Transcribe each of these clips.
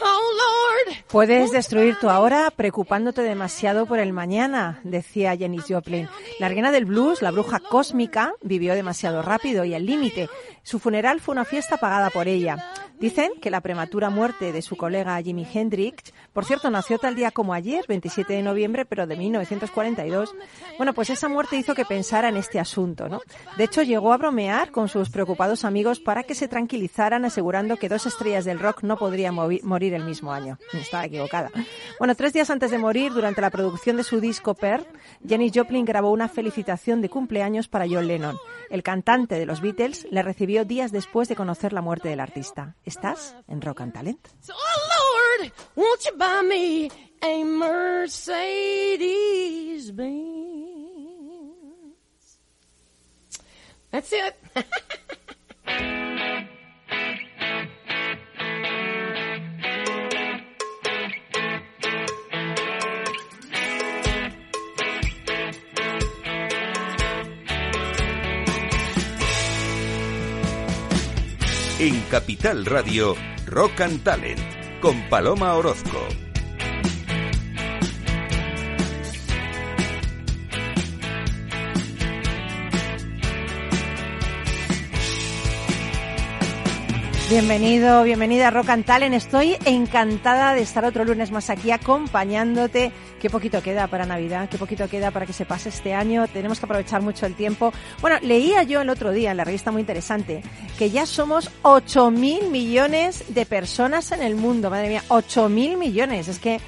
Oh Lord. Puedes destruir tu ahora preocupándote demasiado por el mañana, decía Janis Joplin. La reina del blues, la bruja cósmica, vivió demasiado rápido y al límite. Su funeral fue una fiesta pagada por ella. Dicen que la prematura muerte de su colega Jimi Hendrix, por cierto, nació tal día como ayer, 27 de noviembre, pero de 1942. Bueno, pues esa muerte hizo que pensara en este asunto, ¿no? De hecho, llegó a bromear con sus preocupados amigos para que se tranquilizaran, asegurando que dos estrellas del rock no podrían morir el mismo año. Estaba equivocada. Bueno, tres días antes de morir, durante la producción de su disco Per, Janis Joplin grabó una felicitación de cumpleaños para John Lennon. El cantante de los Beatles le recibió días después de conocer la muerte del artista. Estás en Rock and Talent. Oh Lord, won't you buy me a Mercedes Benz? That's it. En Capital Radio, Rock and Talent, con Paloma Orozco. Bienvenido, bienvenida a Rock and Talent. Estoy encantada de estar otro lunes más aquí acompañándote. Qué poquito queda para Navidad, qué poquito queda para que se pase este año. Tenemos que aprovechar mucho el tiempo. Bueno, leía yo el otro día en la revista muy interesante que ya somos 8 mil millones de personas en el mundo. Madre mía, 8 mil millones. Es que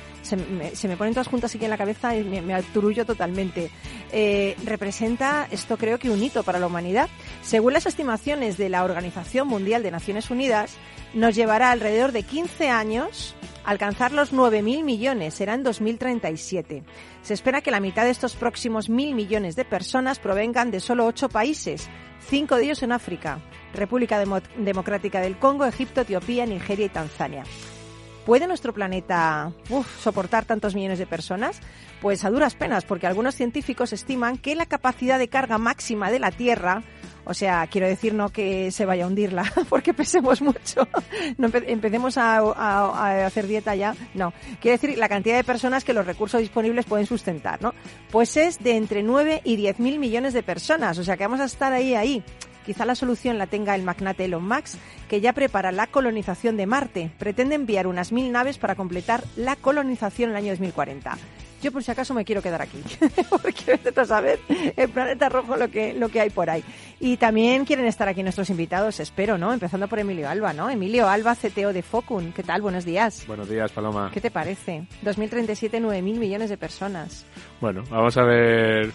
se me, ponen todas juntas aquí en la cabeza y me, me aturullo totalmente. Eh, representa esto creo que un hito para la humanidad. Según las estimaciones de la Organización Mundial de Naciones Unidas, nos llevará alrededor de 15 años alcanzar los 9.000 millones, será en 2037. Se espera que la mitad de estos próximos mil millones de personas provengan de solo ocho países, cinco de ellos en África, República Demo Democrática del Congo, Egipto, Etiopía, Nigeria y Tanzania. ¿Puede nuestro planeta soportar tantos millones de personas? Pues a duras penas, porque algunos científicos estiman que la capacidad de carga máxima de la Tierra, o sea, quiero decir no que se vaya a hundirla, porque pesemos mucho, no empe empecemos a, a, a, hacer dieta ya, no. Quiero decir la cantidad de personas que los recursos disponibles pueden sustentar, ¿no? Pues es de entre 9 y 10 mil millones de personas, o sea que vamos a estar ahí, ahí. Quizá la solución la tenga el magnate Elon Musk, que ya prepara la colonización de Marte. Pretende enviar unas mil naves para completar la colonización en el año 2040. Yo por si acaso me quiero quedar aquí, porque vete a saber el planeta rojo lo que, lo que hay por ahí. Y también quieren estar aquí nuestros invitados, espero, ¿no? Empezando por Emilio Alba, ¿no? Emilio Alba, CTO de Focun. ¿Qué tal? Buenos días. Buenos días, Paloma. ¿Qué te parece? 2037, 9.000 millones de personas. Bueno, vamos a ver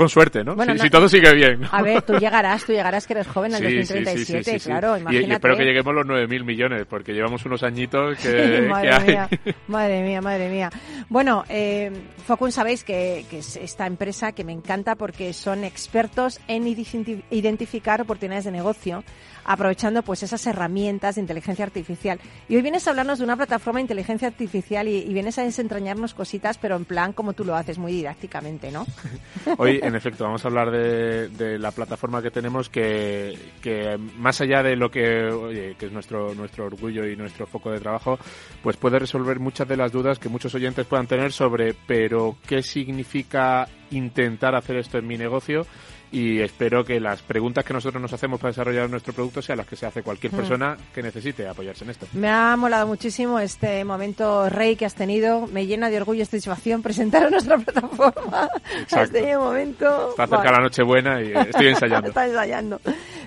con suerte, ¿no? Bueno, si, no, si, todo sigue bien. A ver, tú llegarás, tú llegarás que eres joven al sí, 2037, sí, sí, claro, imagínate. Y, y, espero que lleguemos los 9.000 millones, porque llevamos unos añitos que, madre que mía, hay. Madre mía, madre mía. Bueno, eh, Focun sabéis que, que, es esta empresa que me encanta porque son expertos en identificar oportunidades de negocio aprovechando pues esas herramientas de inteligencia artificial. Y hoy vienes a hablarnos de una plataforma de inteligencia artificial y, vienes a desentrañarnos cositas, pero en plan como tú lo haces, muy didácticamente, ¿no? Hoy, en efecto, vamos a hablar de, de la plataforma que tenemos que, que, más allá de lo que, oye, que es nuestro, nuestro orgullo y nuestro foco de trabajo, pues puede resolver muchas de las dudas que muchos oyentes puedan tener sobre, pero ¿qué significa intentar hacer esto en mi negocio y espero que las preguntas que nosotros nos hacemos para desarrollar nuestro producto sean las que se hace cualquier persona que necesite apoyarse en esto. Me ha molado muchísimo este momento rey que has tenido. Me llena de orgullo y satisfacción presentar nuestra plataforma. Exacto. Este momento. Está cerca Vale. la noche buena y estoy ensayando. Está ensayando.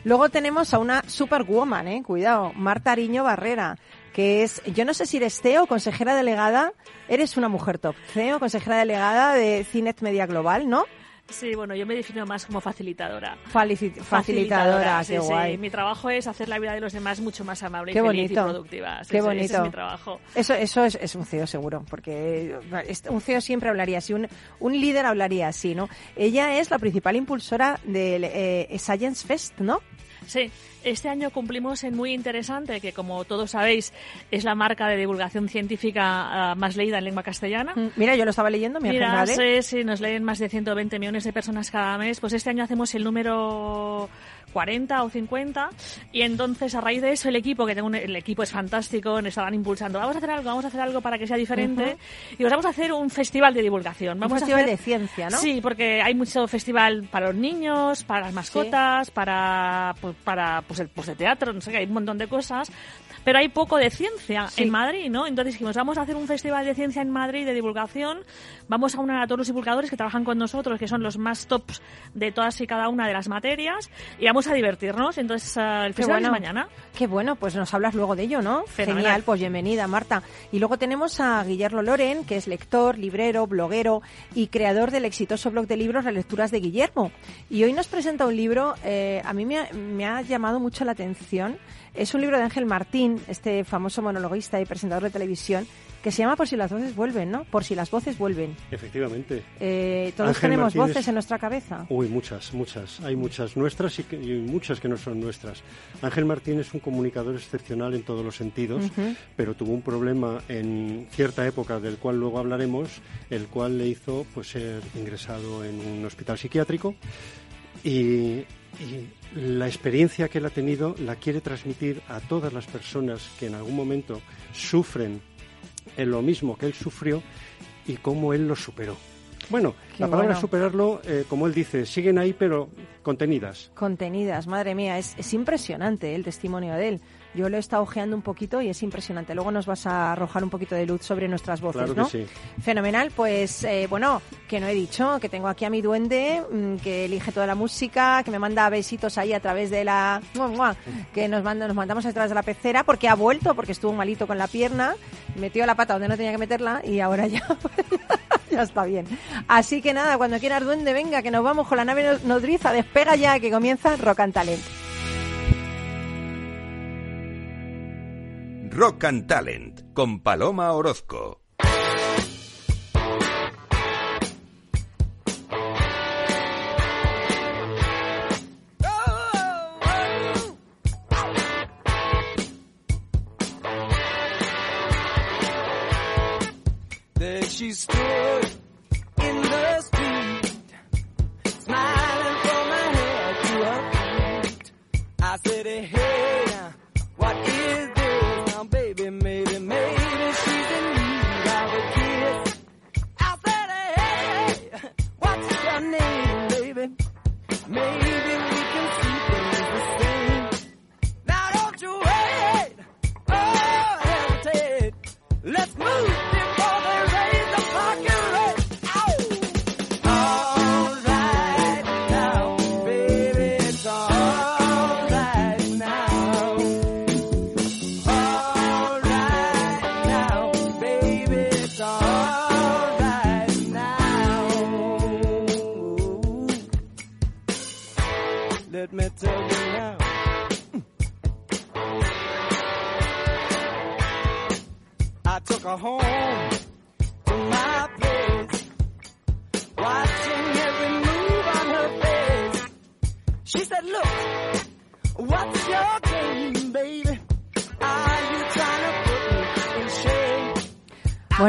Luego tenemos a una superwoman, eh, cuidado, Marta Ariño Barrera, que es, yo no sé si eres CEO, consejera delegada, eres una mujer top. CEO, consejera delegada de Cinet Media Global, ¿no? Sí, bueno, yo me defino más como facilitadora. Falici- facilitadora, sí, qué sí. guay. Mi trabajo es hacer la vida de los demás mucho más amable Qué y feliz bonito. y productiva. Sí, Qué bonito. Ese es mi trabajo. Eso, eso es, es un CEO seguro, porque un CEO siempre hablaría así, un, un líder hablaría así, ¿no? Ella es la principal impulsora del eh, Science Fest, ¿no? Sí, este año cumplimos en muy interesante, que como todos sabéis, es la marca de divulgación científica ah, más leída en lengua castellana. Mm, Mira, yo lo estaba leyendo, mi Mira, agenda, ¿eh? sí, sí, nos leen más de 120 millones de personas cada mes. Pues este año hacemos el número 40 o 50 y entonces a raíz de eso el equipo, que tengo un- el equipo es fantástico, nos estaban impulsando, vamos a hacer algo, vamos a hacer algo para que sea diferente y os vamos a hacer un festival de divulgación. Un Vamos festival a hacer, de ciencia, ¿no? Sí, porque hay mucho festival para los niños, para las mascotas, para pues, para pues el pues de teatro, no sé qué, hay un montón de cosas, pero hay poco de ciencia Sí. en Madrid, ¿no? Entonces dijimos, vamos a hacer un festival de ciencia en Madrid de divulgación, vamos a unir a todos los divulgadores que trabajan con nosotros, que son los más tops de todas y cada una de las materias, y vamos a divertirnos. Entonces, ah, el festival bueno. es mañana. Qué bueno, pues nos hablas luego de ello, ¿no? Fenomenal. Genial, pues bienvenida, Marta. Y luego tenemos a Guillermo Loren, que es lector, librero, bloguero y creador del exitoso blog de libros Las Lecturas de Guillermo. Y hoy nos presenta un libro, eh, a mí me ha, me ha llamado mucho la atención. Es un libro de Ángel Martín, este famoso monologuista y presentador de televisión, que se llama Por si las voces vuelven, ¿no? Por si las voces vuelven. Efectivamente. Eh, todos Ángel tenemos Martínez- voces en nuestra cabeza. Uy, muchas, muchas. Hay muchas nuestras y, que- y muchas que no son nuestras. Ángel Martín es un comunicador excepcional en todos los sentidos, pero tuvo un problema en cierta época del cual luego hablaremos, el cual le hizo pues ser ingresado en un hospital psiquiátrico y, y la experiencia que él ha tenido la quiere transmitir a todas las personas que en algún momento sufren en lo mismo que él sufrió y cómo él lo superó. Bueno, Qué la palabra bueno. superarlo, eh, como él dice, siguen ahí pero contenidas. contenidas, madre mía, es, es impresionante el testimonio de él. Yo lo he estado ojeando un poquito y es impresionante. Luego nos vas a arrojar un poquito de luz sobre nuestras voces, Claro que ¿no? sí. Fenomenal, pues eh, bueno, que no he dicho, que tengo aquí a mi duende, mm, que elige toda la música, que me manda besitos ahí a través de la... que nos, manda, nos mandamos a través de la pecera porque ha vuelto, porque estuvo malito con la pierna, metió la pata donde no tenía que meterla y ahora ya... ya está bien. Así que nada, cuando quieras duende, venga, que nos vamos con la nave no- nodriza, despega ya, que comienza Rock and Talent. Rock and Talent con Paloma Orozco. There she stood in the street, smiling from her head to her feet. I said, hey,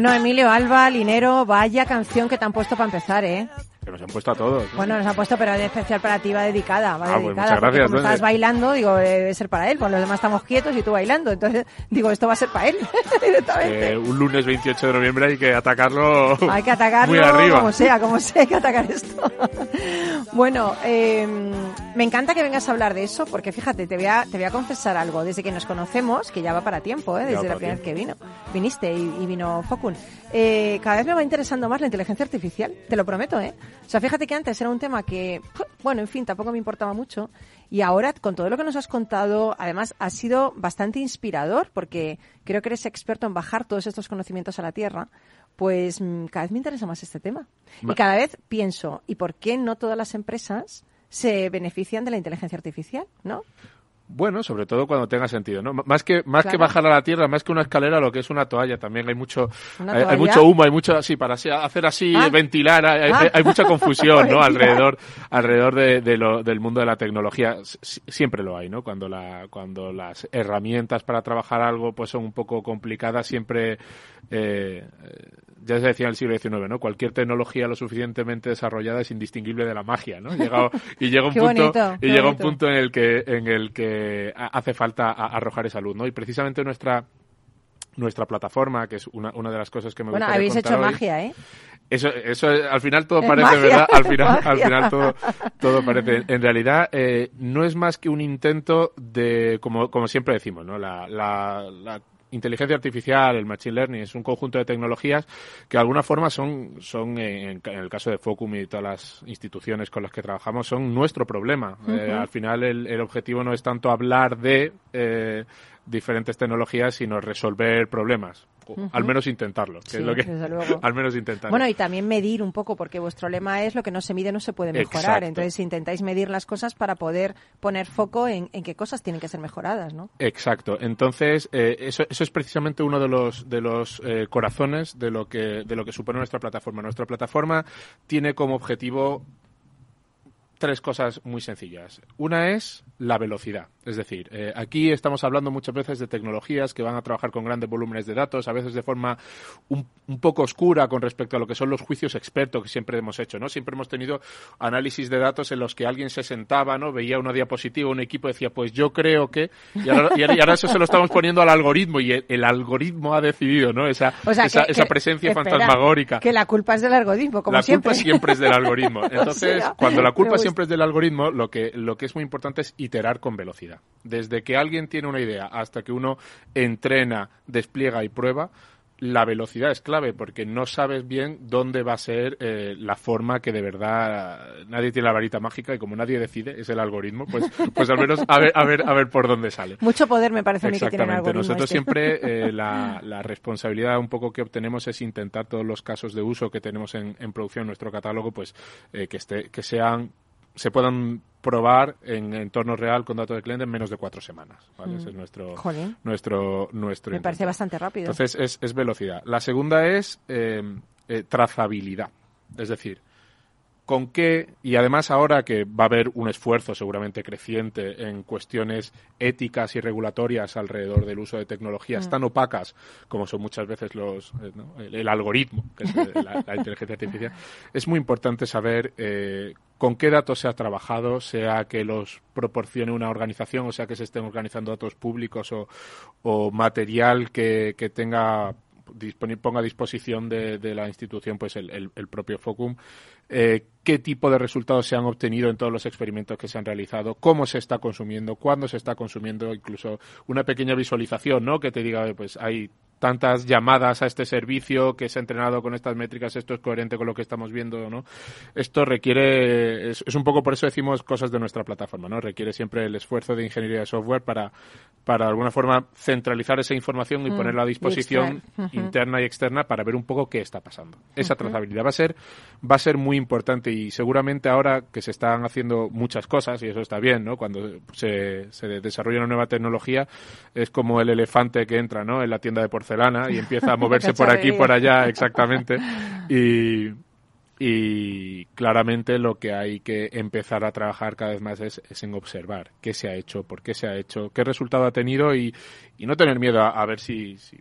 Bueno, Emilio, Alba, Linero, vaya canción que te han puesto para empezar, ¿eh? Puesto a todos. Bueno, nos ha puesto, pero de especial para ti va dedicada. Va Ah, pues muchas gracias, como estás bailando, digo, debe ser para él. Pues los demás estamos quietos y tú bailando. Entonces, digo, esto va a ser para él directamente. Eh, un lunes 28 de noviembre hay que atacarlo Hay que atacarlo muy arriba. como sea, como sea, hay que atacar esto. bueno, eh, me encanta que vengas a hablar de eso, porque fíjate, te voy a, te voy a confesar algo. Desde que nos conocemos, que ya va para tiempo, ¿eh? Desde la primera vez que vino, viniste y, y vino Focun, eh, cada vez me va interesando más la inteligencia artificial, te lo prometo, ¿eh? O sea, fíjate que antes era un tema que, bueno, en fin, tampoco me importaba mucho. Y ahora, con todo lo que nos has contado, además, ha sido bastante inspirador, porque creo que eres experto en bajar todos estos conocimientos a la tierra. Pues mm, cada vez me interesa más este tema. Y cada vez pienso, ¿y por qué no todas las empresas se benefician de la inteligencia artificial? ¿No? Bueno, sobre todo cuando tenga sentido, ¿no? Más que más que bajar a la tierra, más que una escalera, lo que es una toalla también hay mucho ¿Una hay, mucho humo, hay mucho así para hacer así, Ah. ventilar, hay, Ah. hay- hay mucha confusión, ¿no? Alrededor alrededor de, de lo- del mundo de la tecnología siempre lo hay, ¿no? Cuando la cuando las herramientas para trabajar algo pues son un poco complicadas, siempre eh, ya se decía en el siglo XIX, ¿no? Cualquier tecnología lo suficientemente desarrollada es indistinguible de la magia, ¿no? Y llega un punto bonito, y llega un punto en el que en el que ha- hace falta arrojar esa luz, ¿no? Y precisamente nuestra nuestra plataforma, que es una, una de las cosas que me Bueno, gustaría habéis contar hecho hoy. magia, ¿eh? Eso, eso es- al final todo Es parece magia, verdad, al final, al final todo, todo parece. En realidad, eh, no es más que un intento de, como, como siempre decimos, ¿no? La, la, la inteligencia artificial, el machine learning, es un conjunto de tecnologías que de alguna forma son, son en, en el caso de Focum y todas las instituciones con las que trabajamos, son nuestro problema. Eh, al final, el, el objetivo no es tanto hablar de eh, diferentes tecnologías, sino resolver problemas. O Al menos intentarlo, que Sí, es lo que, desde luego. al menos intentarlo. Bueno, y también medir un poco, porque vuestro lema es lo que no se mide no se puede mejorar. Exacto. Entonces intentáis medir las cosas para poder poner foco en, en qué cosas tienen que ser mejoradas, ¿no? Exacto. Entonces, eh, eso, eso es precisamente uno de los, de los eh, corazones de lo, que, de lo que supone nuestra plataforma. Nuestra plataforma tiene como objetivo tres cosas muy sencillas. Una es la velocidad. Es decir, eh, aquí estamos hablando muchas veces de tecnologías que van a trabajar con grandes volúmenes de datos, a veces de forma un, un poco oscura con respecto a lo que son los juicios expertos que siempre hemos hecho, ¿no? Siempre hemos tenido análisis de datos en los que alguien se sentaba, ¿no? Veía una diapositiva, un equipo decía, pues yo creo que... Y ahora, y ahora- eso se lo estamos poniendo al algoritmo y el, el algoritmo ha decidido, ¿no? Esa, O sea, esa, que- esa presencia fantasmagórica. Que la culpa es del algoritmo, como la siempre. culpa siempre es del algoritmo. Entonces, sea, cuando la culpa siempre es del algoritmo, lo que, lo que es muy importante es iterar con velocidad. Desde que alguien tiene una idea hasta que uno entrena, despliega y prueba, la velocidad es clave porque no sabes bien dónde va a ser eh, la forma que de verdad nadie tiene la varita mágica y como nadie decide, es el algoritmo, pues, pues al menos a ver, a ver, a ver por dónde sale. Mucho poder me parece a mí que tiene el algoritmo. Nosotros este. siempre eh, la, la responsabilidad un poco que obtenemos es intentar todos los casos de uso que tenemos en, en producción en nuestro catálogo, pues eh, que esté, que sean se puedan probar en entorno real con datos de cliente en menos de cuatro semanas. ¿vale? Ese es nuestro Mm. Nuestro nuestro Me parece bastante rápido. Entonces es, es velocidad. La segunda es eh, eh, trazabilidad. Es decir, con qué, y además ahora que va a haber un esfuerzo seguramente creciente en cuestiones éticas y regulatorias alrededor del uso de tecnologías tan opacas como son muchas veces los eh, ¿no? el, el algoritmo, que es la, la inteligencia artificial, es muy importante saber eh, con qué datos se ha trabajado, sea que los proporcione una organización, o sea que se estén organizando datos públicos o, o material que, tenga ponga a disposición de, de la institución pues el, el- el propio Focum. Eh, qué tipo de resultados se han obtenido en todos los experimentos que se han realizado, cómo se está consumiendo, cuándo se está consumiendo, incluso una pequeña visualización, ¿no? Que te diga, "Oye, pues hay tantas llamadas a este servicio que se ha entrenado con estas métricas, esto es coherente con lo que estamos viendo, ¿no? Esto requiere, es, es un poco por eso decimos cosas de nuestra plataforma, ¿no? Requiere siempre el esfuerzo de ingeniería de software para, para de alguna forma centralizar esa información y Mm, ponerla a y disposición interna y externa para ver un poco qué está pasando. Esa trazabilidad va a ser va a ser muy importante y seguramente ahora que se están haciendo muchas cosas y eso está bien, ¿no? Cuando se, se desarrolla una nueva tecnología es como el elefante que entra, ¿no? En la tienda de porcelana y empieza a moverse por aquí por allá, exactamente. Y y claramente lo que hay que empezar a trabajar cada vez más es, es en observar qué se ha hecho, por qué se ha hecho, qué resultado ha tenido y, y no tener miedo a, a ver si, si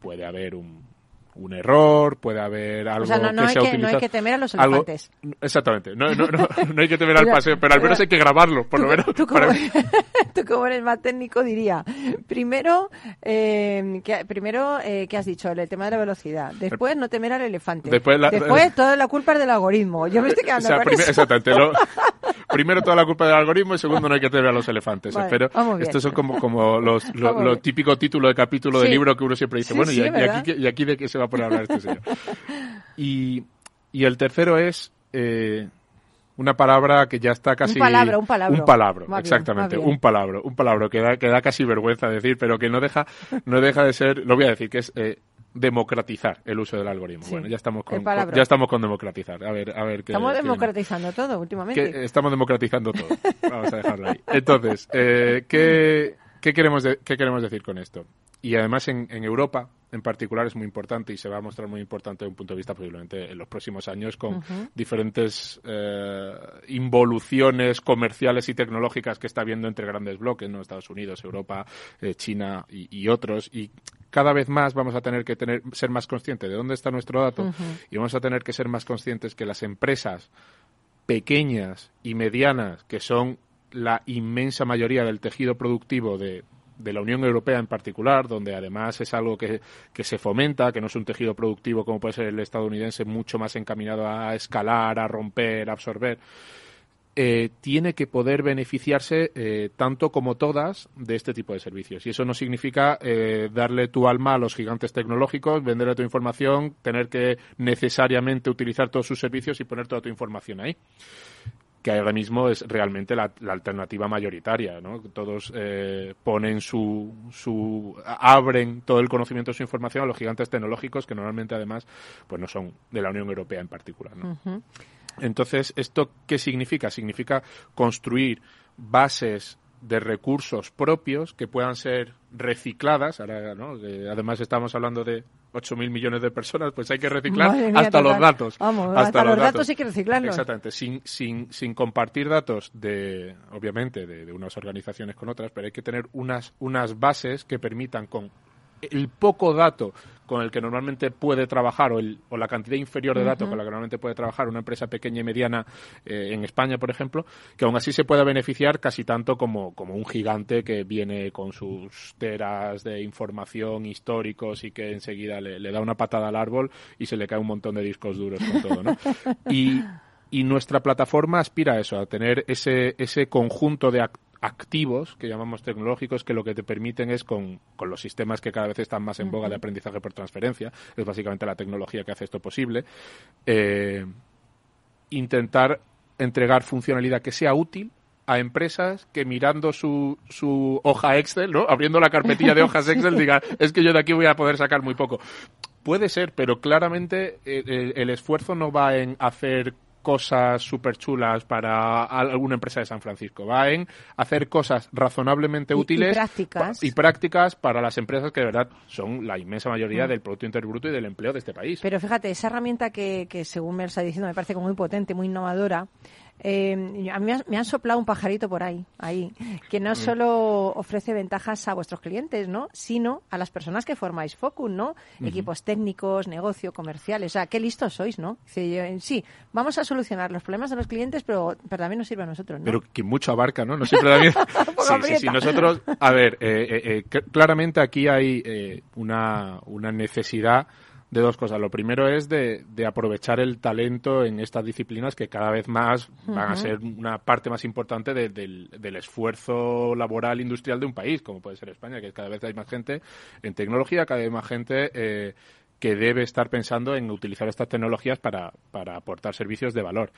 puede haber un un error, puede haber algo O sea, no, no que hay se ha que, no hay utilizado- que temer a los algo- elefantes. Exactamente, no, no, no, no hay que temer al paseo, pero al menos hay que grabarlo, por lo menos. Tú como, para- tú como eres más técnico diría, primero, eh, que, primero eh, ¿qué has dicho? El tema de la velocidad. Después, no temer al elefante. Después la- toda la culpa es del algoritmo. Yo me estoy O quedando sea, con eso. exactamente. lo- primero toda la culpa del algoritmo y segundo no hay que tener a los elefantes. Vale, estos son como, como los, lo, Vamos lo bien. típico título de capítulo de libro que uno siempre dice, Sí, bueno, sí, y, aquí, ¿y aquí de qué se va a poner a hablar este señor? Y, y el tercero es eh, una palabra que ya está casi... Un palabra, un palabra. Un palabra, Va bien, exactamente. Un palabra, un palabra que da, que da casi vergüenza decir, pero que no deja, no deja de ser, lo voy a decir, que es... eh, democratizar el uso del algoritmo. Sí, Bueno, ya estamos con, ya estamos con democratizar. A ver, a ver qué Estamos qué- democratizando todo últimamente. que estamos democratizando todo. Vamos a dejarlo ahí. Entonces, eh, ¿qué, qué queremos de- qué queremos decir con esto? Y además en, en Europa, en particular, es muy importante y se va a mostrar muy importante desde un punto de vista posiblemente en los próximos años con diferentes eh, involuciones comerciales y tecnológicas que está habiendo entre grandes bloques, ¿no? Estados Unidos, Europa, eh, China y, y otros. Y cada vez más vamos a tener que tener, ser más conscientes de dónde está nuestro dato y vamos a tener que ser más conscientes que las empresas pequeñas y medianas, que son la inmensa mayoría del tejido productivo de, de la Unión Europea en particular, donde además es algo que, que se fomenta, que no es un tejido productivo como puede ser el estadounidense, mucho más encaminado a escalar, a romper, a absorber, eh, tiene que poder beneficiarse eh, tanto como todas de este tipo de servicios. Y eso no significa eh, darle tu alma a los gigantes tecnológicos, venderle tu información, tener que necesariamente utilizar todos sus servicios y poner toda tu información ahí que ahora mismo es realmente la, la alternativa mayoritaria, ¿no? Todos eh, ponen su, su, abren todo el conocimiento de su información a los gigantes tecnológicos que normalmente además pues no son de la Unión Europea en particular, ¿no? Entonces, ¿esto qué significa? Significa construir bases de recursos propios que puedan ser recicladas. Ahora, ¿no? Que además estamos hablando de 8.000 millones de personas, pues hay que reciclar mía, hasta total. los datos. Vamos, hasta los datos hay que reciclarlos. Exactamente, sin, sin, sin compartir datos de, obviamente, de, de unas organizaciones con otras, pero hay que tener unas, unas bases que permitan con el poco dato con el que normalmente puede trabajar o, el, o la cantidad inferior de datos con la que normalmente puede trabajar una empresa pequeña y mediana eh, en España, por ejemplo, que aún así se pueda beneficiar casi tanto como, como un gigante que viene con sus teras de información históricos y que enseguida le, le da una patada al árbol y se le cae un montón de discos duros con todo, ¿no? Y, y nuestra plataforma aspira a eso, a tener ese, ese conjunto de ac- activos que llamamos tecnológicos que lo que te permiten es con, con los sistemas que cada vez están más en boga de aprendizaje por transferencia, es básicamente la tecnología que hace esto posible, eh, intentar entregar funcionalidad que sea útil a empresas que mirando su, su hoja Excel, ¿no? abriendo la carpetilla de hojas Excel, digan, es que yo de aquí voy a poder sacar muy poco. Puede ser, pero claramente eh, el, el esfuerzo no va en hacer cosas súper chulas para alguna empresa de San Francisco. Va en hacer cosas razonablemente Y- y útiles prácticas. y prácticas para las empresas que de verdad son la inmensa mayoría del Producto Interior Bruto y del empleo de este país. Pero fíjate, esa herramienta que, que según me lo está diciendo me parece como muy potente, muy innovadora. Eh, a mí me ha- me han soplado un pajarito por ahí, ahí, que Mm. no solo ofrece ventajas a vuestros clientes, ¿no? Sino a las personas que formáis Focus, ¿no? Equipos técnicos, negocio, comerciales. O sea, qué listos sois, ¿no? Eh, sí, vamos a solucionar los problemas de los clientes, pero, pero también nos sirve a nosotros, ¿no? Pero que mucho abarca, ¿no? No siempre poco sí, sí, sí. Nosotros, a ver, eh, eh, cl- claramente aquí hay eh, una, una necesidad de dos cosas. Lo primero es de, de aprovechar el talento en estas disciplinas que cada vez más van a ser una parte más importante de- del, del esfuerzo laboral industrial de un país, como puede ser España, que cada vez hay más gente en tecnología, cada vez hay más gente eh, que debe estar pensando en utilizar estas tecnologías para, para aportar servicios de valor.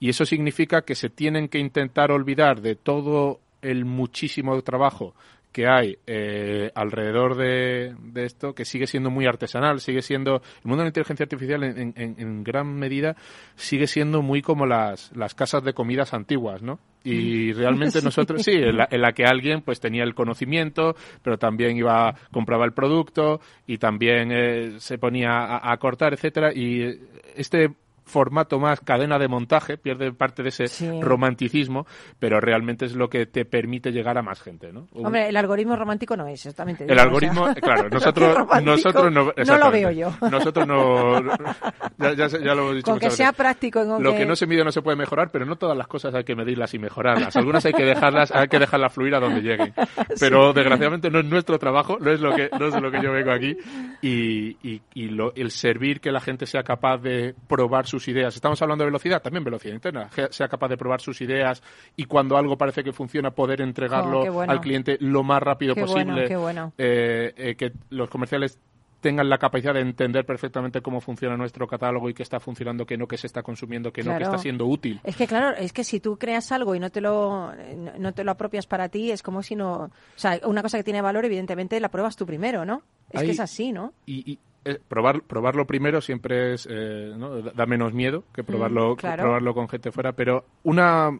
Y eso significa que se tienen que intentar olvidar de todo el muchísimo trabajo que hay eh, alrededor de, de esto, que sigue siendo muy artesanal, sigue siendo, el mundo de la inteligencia artificial en, en- en gran medida sigue siendo muy como las, las casas de comidas antiguas, ¿no? Y realmente nosotros, sí, en la, en la que alguien pues tenía el conocimiento, pero también iba, compraba el producto y también eh, se ponía a, a cortar, etcétera, y este formato más cadena de montaje, pierde parte de ese Sí. romanticismo, pero realmente es lo que te permite llegar a más gente, ¿no? Hombre, el algoritmo romántico no es, exactamente. el algoritmo, claro, nosotros, nosotros no, No lo veo yo. Nosotros no, ya, ya lo hemos dicho Con que sea veces. práctico. Lo que no se mide no se puede mejorar, pero no todas las cosas hay que medirlas y mejorarlas. Algunas hay que dejarlas, hay que dejarlas fluir a donde lleguen. Pero desgraciadamente no es nuestro trabajo, no es lo que, no es lo que yo vengo aquí. Y, y, y lo- el servir que la gente sea capaz de probar sus ideas. Estamos hablando de velocidad, también velocidad interna. que Sea capaz de probar sus ideas y cuando algo parece que funciona, poder entregarlo Oh, bueno. al cliente lo más rápido Qué posible. bueno, qué bueno. Eh, eh, que los comerciales tengan la capacidad de entender perfectamente cómo funciona nuestro catálogo y qué está funcionando, qué no, qué se está consumiendo, qué no, qué Claro. está siendo útil. Es que claro, es que si tú creas algo y no te lo no- te lo apropias para ti, es como si no, o sea, una cosa que tiene valor evidentemente la pruebas tú primero, ¿no? Es que es así, ¿no? y, y, eh, probar probarlo primero siempre es eh, ¿no? da menos miedo que probarlo que claro. probarlo con gente fuera pero una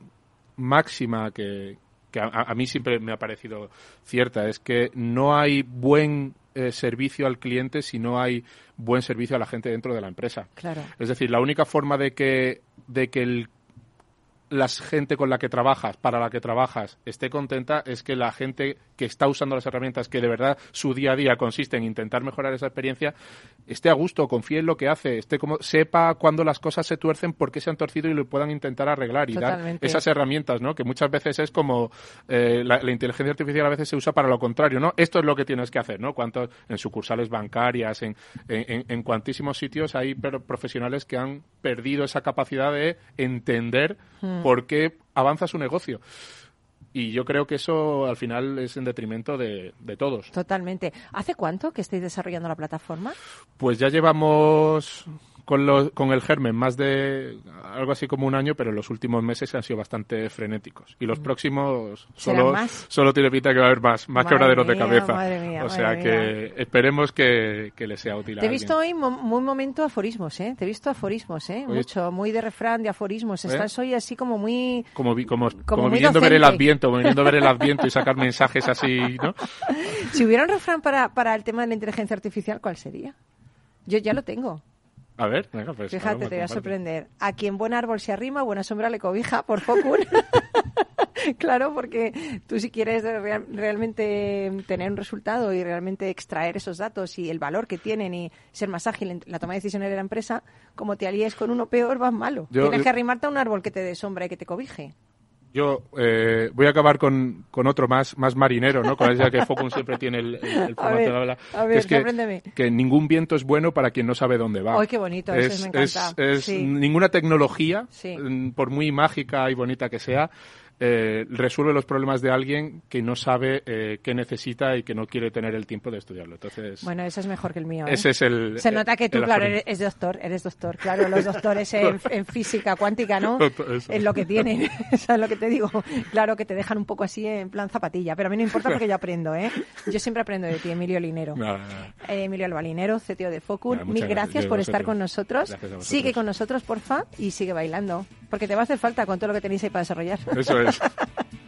máxima que, que a, a mí siempre me ha parecido cierta es que no hay buen eh, servicio al cliente si no hay buen servicio a la gente dentro de la empresa Claro. es decir la única forma de que de que el la gente con la que trabajas, para la que trabajas, esté contenta, es que la gente que está usando las herramientas, que de verdad su día a día consiste en intentar mejorar esa experiencia, esté a gusto, confíe en lo que hace, esté como, sepa cuando las cosas se tuercen, por qué se han torcido y lo puedan intentar arreglar y Totalmente. dar esas herramientas, ¿no? Que muchas veces es como eh, la, la inteligencia artificial a veces se usa para lo contrario, ¿no? Esto es lo que tienes que hacer, ¿no? Cuántos en sucursales bancarias, en, en, cuantísimos sitios hay profesionales que han perdido esa capacidad de entender Hmm. Por qué avanza su negocio. Y yo creo que eso al final es en detrimento de, de todos. Totalmente. ¿Hace cuánto que estáis desarrollando la plataforma? Pues ya llevamos con, los- con el germen más de algo así como un año, pero los últimos meses han sido bastante frenéticos. Y los próximos Mm. ¿Serán solo, más? solo tiene pinta que va a haber más, más Madre quebraderos de cabeza. madre mía, o madre sea mía. que esperemos que, que le sea útil Te he visto hoy mo- muy momento aforismos, ¿eh? Te he visto aforismos, ¿eh? Oye. Mucho, muy de refrán, de aforismos. Estás hoy así como muy... Como, vi- como, como, muy viniendo a ver el adviento, viniendo a ver el adviento y sacar mensajes así, ¿no? Si hubiera un refrán para, para el tema de la inteligencia artificial, ¿cuál sería? Yo ya lo tengo. A ver, venga, pues. Fíjate, vamos, te voy a sorprender. A quien buen árbol se arrima, buena sombra le cobija por Focun. claro, porque tú si quieres real- realmente tener un resultado y realmente extraer esos datos y el valor que tienen y ser más ágil en la toma de decisiones de la empresa, como te alíes con uno peor, vas malo. Yo- Tienes yo- que arrimarte a un árbol que te dé sombra y que te cobije. Yo eh, voy a acabar con, con otro más, más marinero, ¿no? Con esa que Focus siempre tiene el, el, el formato ver, de habla, a que es que, que ningún viento es bueno para quien no sabe dónde va. Ay, qué bonito, eso me encanta. es- Sí. Ninguna tecnología, Sí. mm, por muy mágica y bonita que sea, eh, resuelve los problemas de alguien que no sabe eh, qué necesita y que no quiere tener el tiempo de estudiarlo. Entonces, Bueno, ese es mejor que el mío. ¿eh? ese es el... Se nota que tú, claro, eres, eres doctor, eres doctor. Claro, los doctores en, en física cuántica, ¿no? Eso. Es lo que tienen, ¿sabes lo que te digo? Claro, que te dejan un poco así en plan zapatilla, pero a mí no importa porque yo aprendo, ¿eh? Yo siempre aprendo de ti, Emilio Linero. Nada. Eh, Emilio Albalinero, CTO de Focus, mil gracias gracias. por estar con nosotros. Sigue con nosotros, porfa, y sigue bailando, porque te va a hacer falta con todo lo que tenéis ahí para desarrollar. Eso es.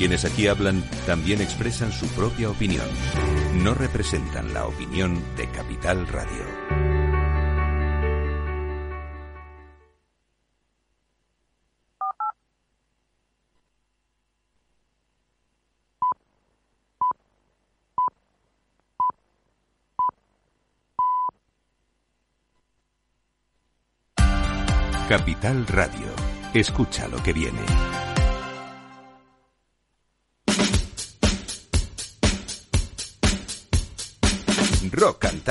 Quienes aquí hablan también expresan su propia opinión. No representan la opinión de Capital Radio. Capital Radio. Escucha lo que viene.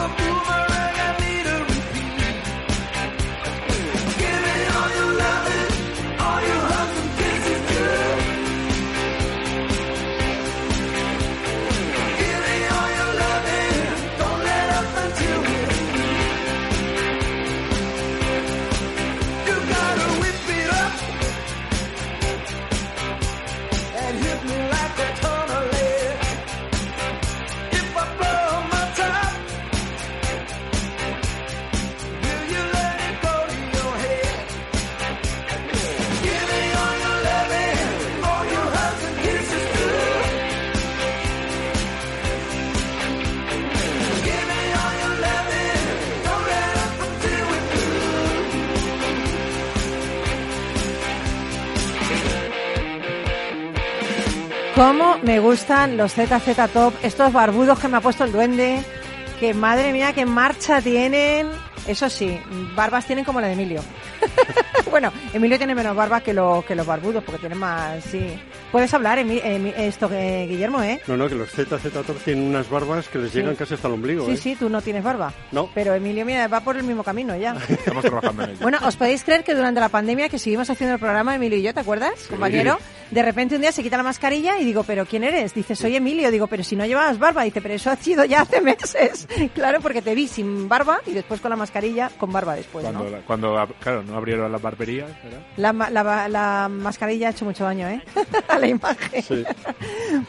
¿Cómo me gustan los ZZ Top, estos barbudos que me ha puesto el duende? Que madre mía, qué marcha tienen. Eso sí, barbas tienen como la de Emilio. bueno, Emilio tiene menos barba que, lo, que los barbudos, porque tiene más, sí. Puedes hablar, Emi- Emi- esto, eh, Guillermo, ¿eh? No, no, que los ZZ Top tienen unas barbas que les llegan casi hasta el ombligo. Sí, ¿eh? sí, tú no tienes barba. No. Pero Emilio, mira, va por el mismo camino ya. Estamos trabajando en ello. Bueno, ¿os podéis creer que durante la pandemia que seguimos haciendo el programa, Emilio y yo, ¿te acuerdas, compañero? De repente un día se quita la mascarilla y digo, ¿pero quién eres? Dice, soy Emilio. Digo, pero si no llevabas barba. Dice, pero eso ha sido ya hace meses. Claro, porque te vi sin barba y después con la mascarilla con barba después, Cuando, ¿no? la- cuando claro, no abrieron las barberías, ¿verdad? La, la, la mascarilla ha hecho mucho daño, ¿eh? A la imagen. Sí.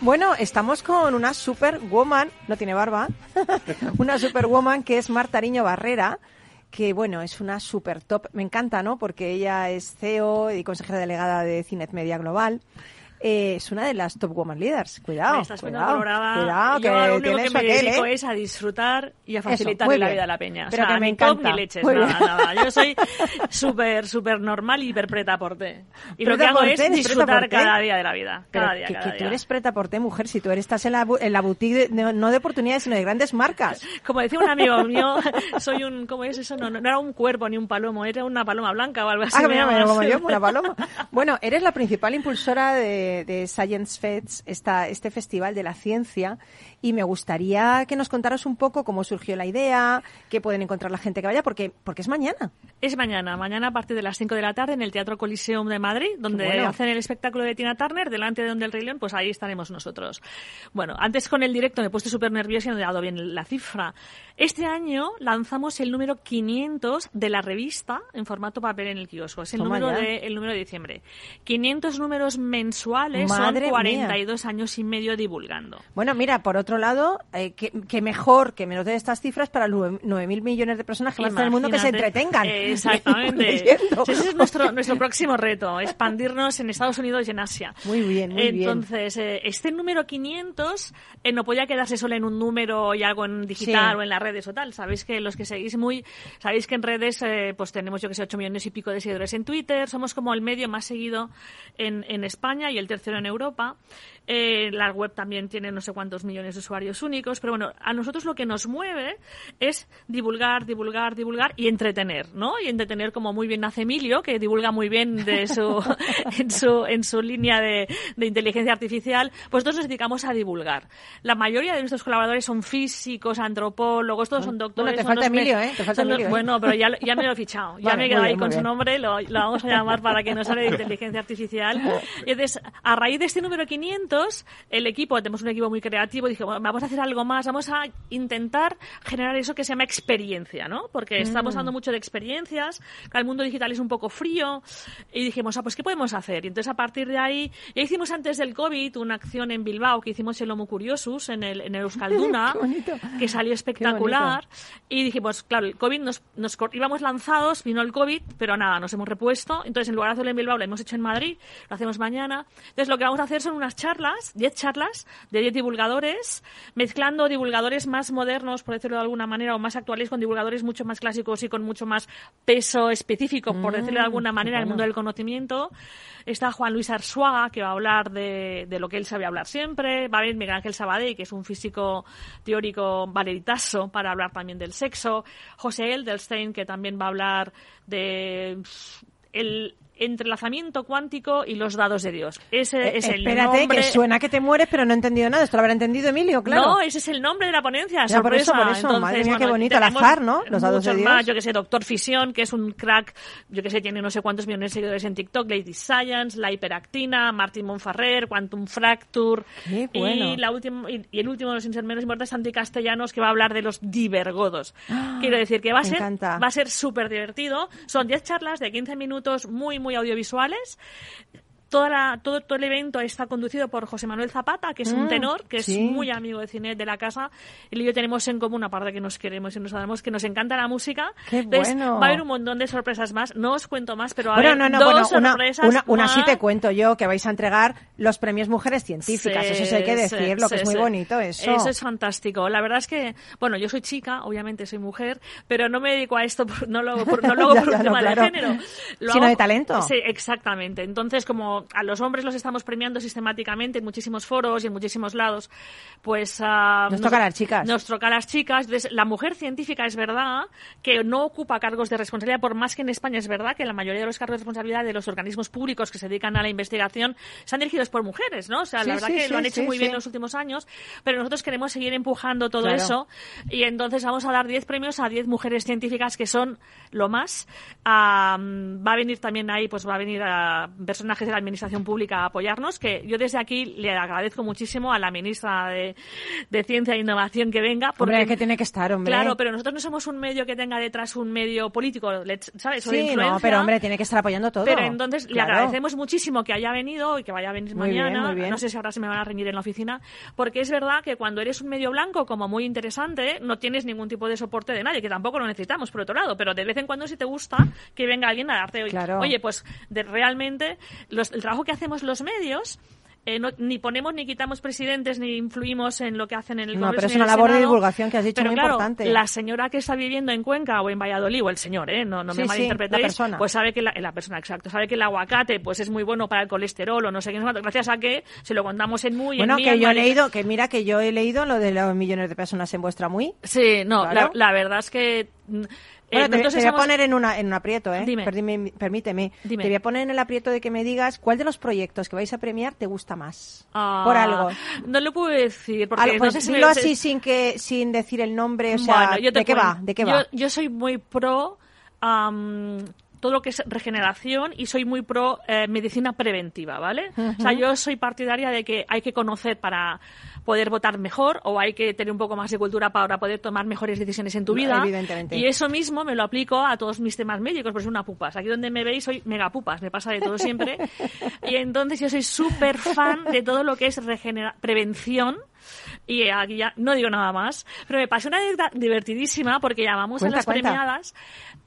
Bueno, estamos con una superwoman, no tiene barba, una superwoman que es Marta Ariño Barrera, que bueno, es una super top. Me encanta, ¿no? Porque ella es CEO y consejera delegada de Cinet Media Global. Eh, es una de las top woman leaders. Cuidado, Me estás cuidado, cuidado, Yo lo que único que me aquel, dedico ¿eh? es a disfrutar y a muy la bien. vida a la peña. Pero o sea, que me ni top encanta. ni leches, nada, nada. Yo soy súper, súper normal y hiperpreta por té. Y lo que Preta hago es disfrutar preta cada día de la vida. Pero Cada día, que, cada que tú día. eres preta por té, mujer, si tú eres, estás en la, en la boutique, de- no, no de oportunidades, sino de grandes marcas. Como decía un amigo mío, soy un, ¿cómo es eso? No, no, era un cuerpo ni un palomo, era una paloma blanca o algo así. Ah, mira, como yo, una paloma. Bueno, eres la principal impulsora de, de Science Fest, esta, este festival de la ciencia, y me gustaría que nos contaras un poco cómo surgió la idea, qué pueden encontrar la gente que vaya, porque, porque es mañana. Es mañana, mañana a partir de las 5 de la tarde en el Teatro Coliseum de Madrid, donde bueno. hacen el espectáculo de Tina Turner, delante de donde el Rey León, pues ahí estaremos nosotros. Bueno, antes con el directo me he puesto súper nerviosa y no he dado bien la cifra. Este año lanzamos el número 500 de la revista en formato papel en el kiosco. Es el, Toma número ya. de, el número de diciembre. 500 números mensuales, Madre son mía. 42 años y medio divulgando. Bueno, mira, por otro lado, eh, que, que mejor que menos de estas cifras para los 9.000 millones de personas que estar en el mundo que se entretengan. Exactamente. Ese es nuestro, nuestro próximo reto, expandirnos en Estados Unidos y en Asia. Muy bien, muy bien. Entonces, eh, este número 500 eh, no podía quedarse solo en un número y algo en digital Sí. o en las redes o tal. Sabéis que los que seguís muy, sabéis que en redes eh, pues tenemos yo que sé 8 millones y pico de seguidores en Twitter, somos como el medio más seguido en, en España y el tercero en Europa. Eh, la web también tiene no sé cuántos millones de usuarios únicos, pero bueno, a nosotros lo que nos mueve es divulgar, divulgar, divulgar y entretener, ¿no? Y entretener como muy bien hace Emilio, que divulga muy bien de su, en, su, en su línea de, de inteligencia artificial, pues nosotros nos dedicamos a divulgar. La mayoría de nuestros colaboradores son físicos, antropólogos, todos son doctores. Bueno, te falta Emilio, ¿eh? Te falta son los- Emilio, ¿eh? Bueno, pero ya, ya me lo he fichado. Ya Vale, me he quedado ahí bien, con muy su nombre, lo, lo vamos a llamar para que nos hable de inteligencia artificial. Y entonces, a raíz de este número 500, el equipo, tenemos un equipo muy creativo, dije, bueno, vamos a hacer algo más, vamos a intentar generar eso que se llama experiencia, ¿no? Porque Mm. estamos hablando mucho de experiencias, que el mundo digital es un poco frío, y dijimos, ah, pues, ¿qué podemos hacer? Y entonces, a partir de ahí, ya hicimos antes del COVID una acción en Bilbao, que hicimos el Homo Curiosus, en el, en el Euskalduna, que salió espectacular. Y dijimos, claro, el COVID nos, nos íbamos lanzados, vino el COVID, pero nada, nos hemos repuesto. Entonces, en lugar de hacerlo en Bilbao, lo hemos hecho en Madrid, lo hacemos mañana. Entonces, lo que vamos a hacer son unas charlas, 10 charlas de 10 divulgadores, mezclando divulgadores más modernos, por decirlo de alguna manera, o más actuales, con divulgadores mucho más clásicos y con mucho más peso específico, por decirlo de alguna manera, en el mundo del conocimiento. Está Juan Luis Arzuaga, que va a hablar de, de lo que él sabe hablar siempre. Va a venir Miguel Ángel Sabadell, que es un físico teórico valeritaso, para hablar también del sexo. José Eldelstein, que también va a hablar de el entrelazamiento cuántico y los dados de Dios. Ese es el Eh, Espérate, nombre... que suena que te mueres, pero no he entendido nada. Esto lo habrá entendido Emilio, claro. No, ese es el nombre de la ponencia, Ya, por eso, por eso, Entonces, madre mía, qué bonito, al azar, ¿no? Los dados de Dios. más, yo que sé, Doctor Fisión, que es un crack, yo que sé, tiene no sé cuántos millones de seguidores en TikTok, Lady Science, La Hiperactina, Martin Monfarrer, Quantum Fracture, Qué bueno. y, la última, y, y el último de los sin ser menos importantes, Santi Castellanos, que va a hablar de los divergodos. Quiero decir que va a Me ser encanta. va a ser súper divertido. Son 10 charlas de 15 minutos muy, muy audiovisuales. Toda la- todo, todo el evento está conducido por José Manuel Zapata, que es un Mm, tenor, que sí. es muy amigo de cine de la casa. Él y yo tenemos en común, aparte que nos queremos y nos adoramos, que nos encanta la música. Qué Entonces, bueno. va a haber un montón de sorpresas más. No os cuento más, pero va a Bueno, haber no, no, dos bueno, una, sorpresas una, una sí más. te cuento yo, que vais a entregar los premios Mujeres Científicas. Sí, eso sí hay que sí, decirlo, que sí, es muy sí. bonito eso. Eso es fantástico. La verdad es que, bueno, yo soy chica, obviamente soy mujer, pero no me dedico a esto, por- no lo, por, no lo hago Ya, por ya, un tema claro. de género. Lo Sino hago- de talento. Sí, exactamente. Entonces, como a los hombres los estamos premiando sistemáticamente en muchísimos foros y en muchísimos lados, pues... ah, Nos toca a las chicas. Nos toca a las chicas. Entonces, la mujer científica es verdad que no ocupa cargos de responsabilidad, por más que en España es verdad que la mayoría de los cargos de responsabilidad de los organismos públicos que se dedican a la investigación están dirigidos por mujeres, ¿no? O sea, Sí, la verdad sí, que sí, lo han hecho muy bien en los últimos años, pero nosotros queremos seguir empujando todo Claro. eso y entonces vamos a dar 10 premios a 10 mujeres científicas que son lo más. Ah, va a venir también ahí, pues va a venir a personajes de la administración pública a apoyarnos, que yo desde aquí le agradezco muchísimo a la ministra de, de Ciencia e Innovación que venga. Porque, Hombre, que tiene que estar, hombre. Claro, pero nosotros no somos un medio que tenga detrás un medio político, le- ¿sabes? O de Sí, no, pero hombre, tiene que estar apoyando todo. Pero entonces le agradecemos muchísimo que haya venido y que vaya a venir Muy bien, mañana. muy bien. No sé si ahora se me van a reñir en la oficina, porque es verdad que cuando eres un medio blanco como muy interesante, no tienes ningún tipo de soporte de nadie, que tampoco lo necesitamos por otro lado, pero de vez en cuando si te gusta que venga alguien a darte, Claro. oye, pues de, realmente los- el trabajo que hacemos los medios eh, no- ni ponemos ni quitamos presidentes ni influimos en lo que hacen en el No, Congreso pero es una labor de divulgación que has dicho Pero muy claro, importante. La señora que está viviendo en Cuenca o en Valladolid, o el señor, ¿eh? no, no Sí, me sí, malinterpretéis, la persona. pues sabe que la, la persona, exacto, sabe que el aguacate pues es muy bueno para el colesterol o no sé qué, no gracias a que se lo contamos en muy Bueno, en que yo he leído, que mira que yo he leído lo de los millones de personas en vuestra muy. Sí, no, Claro. la, la verdad es que... mm, eh, Bueno, te, voy a poner en, una, en un aprieto, ¿eh? Dime. Perdime- permíteme. Dime. Te voy a poner en el aprieto de que me digas cuál de los proyectos que vais a premiar te gusta más. Ah, Por algo. No lo puedo decir, porque no pues sé si dilo se- así sin que sin decir el nombre, o sea, Bueno, ¿de qué va? ¿De qué va? yo soy muy pro todo lo que es regeneración y soy muy pro eh, medicina preventiva, ¿vale? O sea, yo soy partidaria de que hay que conocer para poder votar mejor o hay que tener un poco más de cultura para poder tomar mejores decisiones en tu vida. Evidentemente. Y eso mismo me lo aplico a todos mis temas médicos, porque soy una pupas. Aquí donde me veis soy mega pupas, me pasa de todo siempre. y entonces yo soy súper fan de todo lo que es regenera- prevención Y aquí ya no digo nada más. Pero me pasó una anécdota divertidísima porque llamamos Cuenta, a las cuenta. premiadas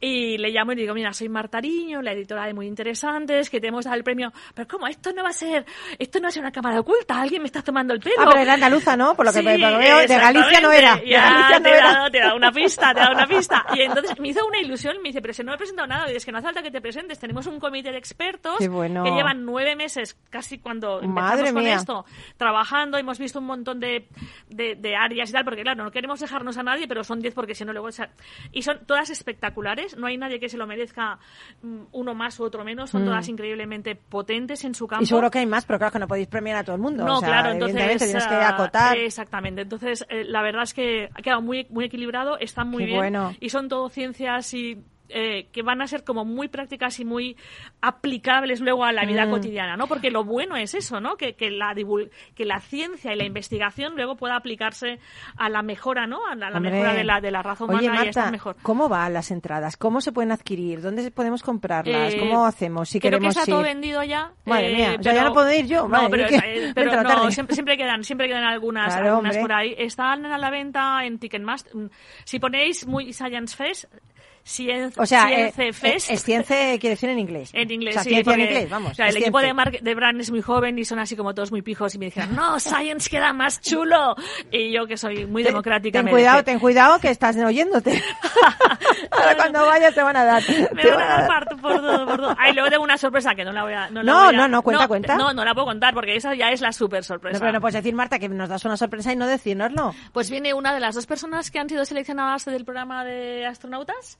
y le llamo y digo, mira, soy Marta Ariño, la editora de Muy Interesantes, que te hemos dado el premio. Pero ¿cómo? Esto no va a ser, esto no va a ser una cámara oculta, alguien me está tomando el pelo. Ah, pero andaluza, ¿no? Por lo que Sí, veo, de Galicia no era. Ya, Galicia no te, he dado, te he dado una pista, te he dado una pista. Y entonces me hizo una ilusión, me dice, pero si no me he presentado nada, y es que no hace falta que te presentes, tenemos un comité de expertos bueno. que llevan nueve meses, casi cuando Madre empezamos con mía. esto, trabajando, hemos visto un montón de, de, de áreas y tal, porque claro, no queremos dejarnos a nadie, pero son diez porque si no luego... Y son todas espectaculares, no hay nadie que se lo merezca mm, uno más u otro menos, son Mm. todas increíblemente potentes en su campo. Y seguro que hay más, pero claro que no podéis premiar a todo el mundo. No, o sea, claro, entonces tienes que ah, acotar. Exactamente. Entonces, eh, la verdad es que ha quedado muy, muy equilibrado, están muy Qué bien. bueno. Y son todo ciencias y eh, que van a ser como muy prácticas y muy aplicables luego a la vida Mm. cotidiana, ¿no? Porque lo bueno es eso, ¿no? Que, que, la que la ciencia y la investigación luego pueda aplicarse a la mejora, ¿no? A la, Hombre. mejora de la, de la raza humana Oye, y estar mejor. ¿cómo van las entradas? ¿Cómo se pueden adquirir? ¿Dónde podemos comprarlas? Eh, ¿Cómo hacemos si creo que queremos está todo vendido ya. Madre eh, mía, o sea, ya no puedo ir yo. No, pero, eh, Entra no, siempre, siempre quedan, siempre quedan algunas, Claro, algunas por ahí. Están a la venta en Ticketmaster. Mm, Si ponéis muy Science Fest, Science, O sea, Science eh, Fest. es ciencia quiere decir en inglés. En inglés, o sea, sí, ciencia en porque, inglés, vamos. o sea, el equipo de, Mark, de Brand es muy joven y son así como todos muy pijos y me dijeron, no, Science queda más chulo. Y yo que soy muy Ten- democrática. Ten cuidado, dije, ten cuidado que estás oyéndote. Ahora cuando vayas te van a dar. Me van a dar parto por todo, por todo. Ay, luego tengo una sorpresa que no la voy a... No, la No, voy a- no, no, cuenta, cuenta. No, no la puedo contar porque esa ya es la súper sorpresa. No, pero no puedes decir, Marta, que nos das una sorpresa y no decírnoslo. Pues viene una de las dos personas que han sido seleccionadas del programa de astronautas.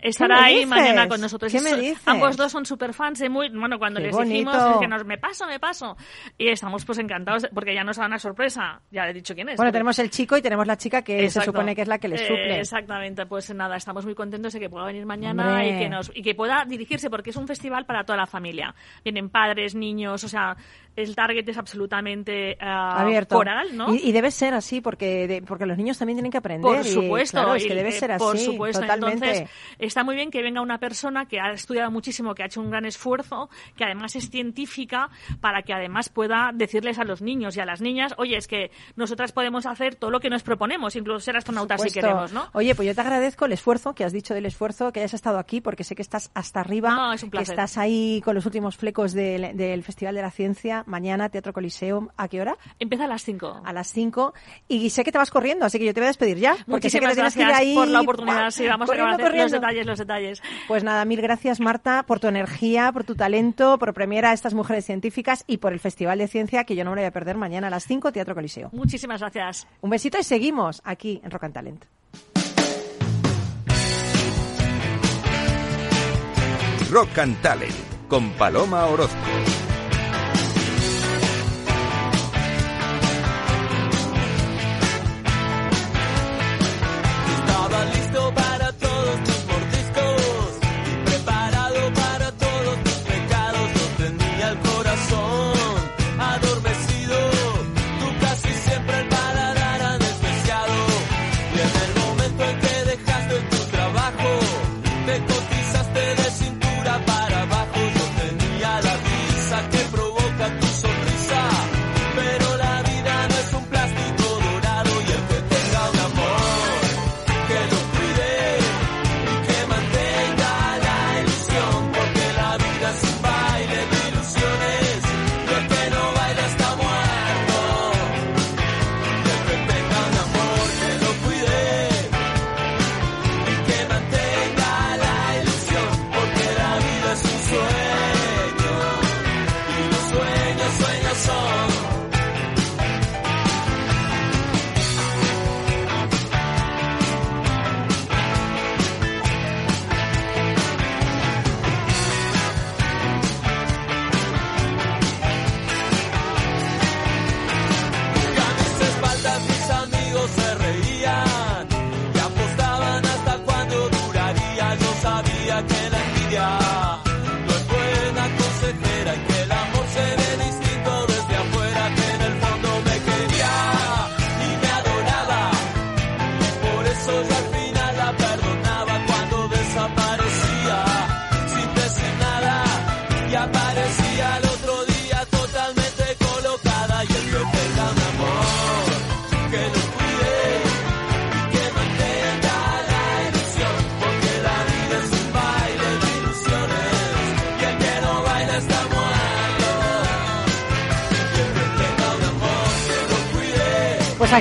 ¿Qué Estará ahí dices? mañana con nosotros. ¿Qué me dices? Ambos dos son super fans de muy... Bueno, cuando Qué les dijimos, bonito. es que nos, me paso, me paso. Y estamos pues encantados porque ya nos da una sorpresa. Ya le he dicho quién es. Bueno, pero- tenemos el chico y tenemos la chica que Exacto. se supone que es la que le Eh, suple. exactamente, pues nada, estamos muy contentos de que pueda venir mañana Hombre. y que nos y que pueda dirigirse porque es un festival para toda la familia. Vienen padres, niños, o sea, el target es absolutamente ah, Abierto. coral, ¿no? Y, y debe ser así, porque, de- porque los niños también tienen que aprender. Por y, supuesto, claro, es que debe ser así. Por supuesto, totalmente. entonces está muy bien que venga una persona que ha estudiado muchísimo, que ha hecho un gran esfuerzo, que además es científica, para que además pueda decirles a los niños y a las niñas, oye, es que nosotras podemos hacer todo lo que nos proponemos, incluso ser astronautas si queremos, ¿no? Oye, pues yo te agradezco el esfuerzo que has dicho del esfuerzo, que hayas estado aquí, porque sé que estás hasta arriba, No, es un que estás ahí con los últimos flecos del, del Festival de la Ciencia, mañana Teatro Coliseum, ¿a qué hora? Empieza a las 5. A las 5. Y sé que te vas corriendo, así que yo te voy a despedir ya, porque sé que Muchísimas te tienes que ir ahí. por la oportunidad. Sí, vamos a corriendo, los detalles, los detalles. Pues nada, mil gracias Marta por tu energía, por tu talento, por premiar a estas mujeres científicas y por el Festival de Ciencia que yo no me lo voy a perder mañana a las 5, Teatro Coliseo. Muchísimas gracias. Un besito y seguimos aquí en Rock and Talent. Rock and Talent con Paloma Orozco.